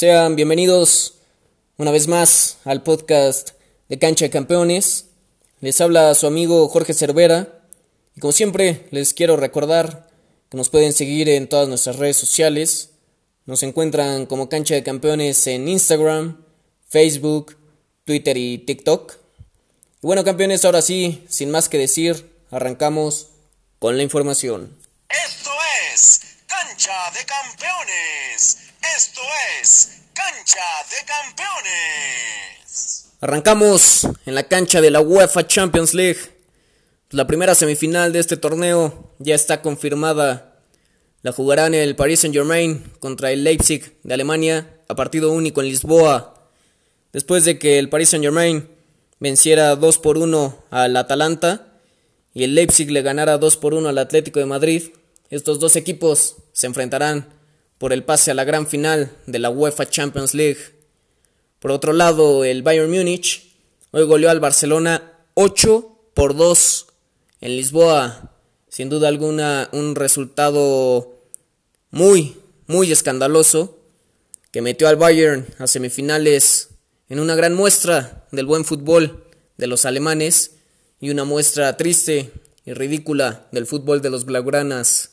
Sean bienvenidos una vez más al podcast de Cancha de Campeones. Les habla su amigo Jorge Cervera y como siempre les quiero recordar que nos pueden seguir en todas nuestras redes sociales. Nos encuentran como Cancha de Campeones en Instagram, Facebook, Twitter y TikTok. Y bueno campeones, ahora sí, sin más que decir, arrancamos con la información. Esto es Cancha de Campeones. Esto es Cancha de Campeones. Arrancamos en la cancha de la UEFA Champions League. La primera semifinal de este torneo ya está confirmada. La jugarán el Paris Saint Germain contra el Leipzig de Alemania a partido único en Lisboa. Después de que el Paris Saint Germain venciera 2 por 1 al Atalanta y el Leipzig le ganara 2 por 1 al Atlético de Madrid, estos dos equipos se enfrentarán por el pase a la gran final de la UEFA Champions League. Por otro lado, el Bayern Múnich hoy goleó al Barcelona 8 por 2 en Lisboa. Sin duda alguna un resultado muy, muy escandaloso que metió al Bayern a semifinales en una gran muestra del buen fútbol de los alemanes y una muestra triste y ridícula del fútbol de los blaugranas.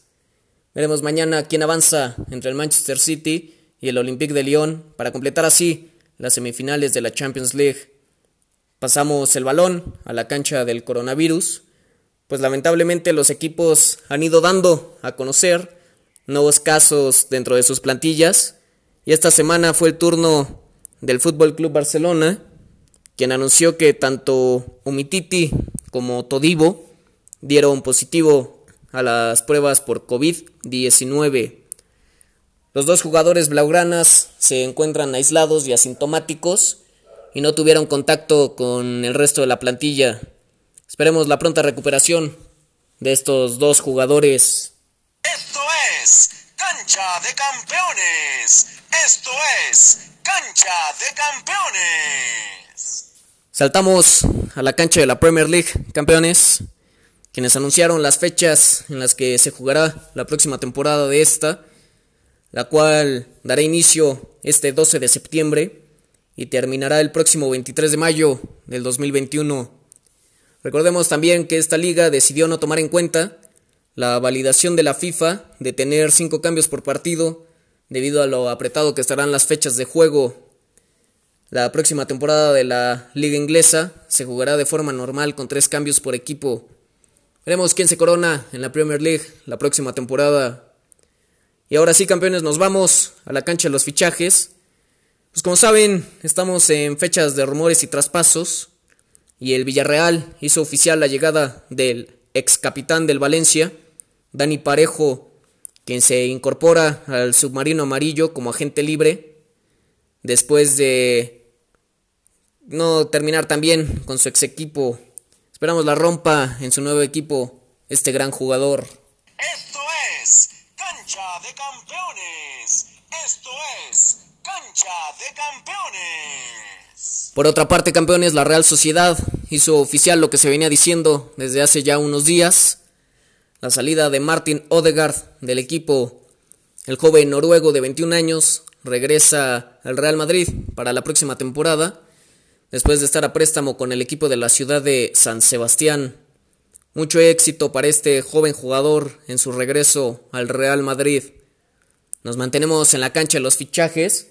Veremos mañana quién avanza entre el Manchester City y el Olympique de Lyon para completar así las semifinales de la Champions League. Pasamos el balón a la cancha del coronavirus, pues lamentablemente los equipos han ido dando a conocer nuevos casos dentro de sus plantillas y esta semana fue el turno del Fútbol Club Barcelona, quien anunció que tanto Umititi como Todivo dieron positivo a las pruebas por COVID-19. Los dos jugadores blaugranas se encuentran aislados y asintomáticos y no tuvieron contacto con el resto de la plantilla. Esperemos la pronta recuperación de estos dos jugadores. Esto es Cancha de Campeones. Esto es Cancha de Campeones. Saltamos a la cancha de la Premier League, campeones, quienes anunciaron las fechas en las que se jugará la próxima temporada de esta, la cual dará inicio este 12 de septiembre y terminará el próximo 23 de mayo del 2021. Recordemos también que esta liga decidió no tomar en cuenta la validación de la FIFA de tener cinco cambios por partido debido a lo apretado que estarán las fechas de juego. La próxima temporada de la liga inglesa se jugará de forma normal con tres cambios por equipo. Veremos quién se corona en la Premier League la próxima temporada. Y ahora sí, campeones, nos vamos a la cancha de los fichajes. Pues como saben, estamos en fechas de rumores y traspasos. Y el Villarreal hizo oficial la llegada del ex capitán del Valencia, Dani Parejo, quien se incorpora al submarino amarillo como agente libre después de no terminar tan bien con su ex equipo. Esperamos la rompa en su nuevo equipo este gran jugador. Esto es Cancha de Campeones. Esto es Cancha de Campeones. Por otra parte, campeones, la Real Sociedad hizo oficial lo que se venía diciendo desde hace ya unos días la salida de Martin Odegaard del equipo. El joven noruego de 21 años regresa al Real Madrid para la próxima temporada, después de estar a préstamo con el equipo de la ciudad de San Sebastián. Mucho éxito para este joven jugador en su regreso al Real Madrid. Nos mantenemos en la cancha de los fichajes,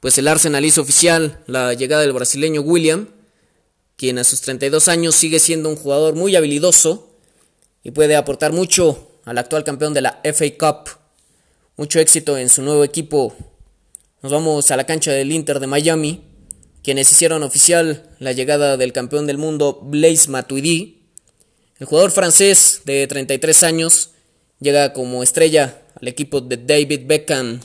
pues el Arsenal hizo oficial la llegada del brasileño William, quien a sus 32 años sigue siendo un jugador muy habilidoso y puede aportar mucho al actual campeón de la FA Cup. Mucho éxito en su nuevo equipo. Nos vamos a la cancha del Inter de Miami, quienes hicieron oficial la llegada del campeón del mundo Blaise Matuidi. El jugador francés de 33 años llega como estrella al equipo de David Beckham.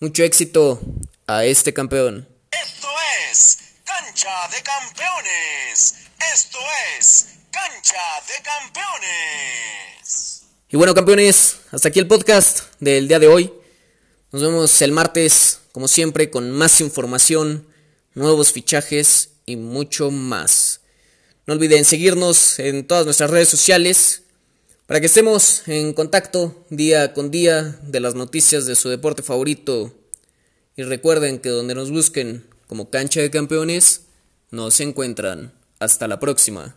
Mucho éxito a este campeón. Esto es Cancha de Campeones. Esto es Cancha de Campeones. Y bueno, campeones, hasta aquí el podcast del día de hoy. Nos vemos el martes, como siempre, con más información, nuevos fichajes y mucho más. No olviden seguirnos en todas nuestras redes sociales para que estemos en contacto día con día de las noticias de su deporte favorito. Y recuerden que donde nos busquen como cancha de campeones, nos encuentran. Hasta la próxima.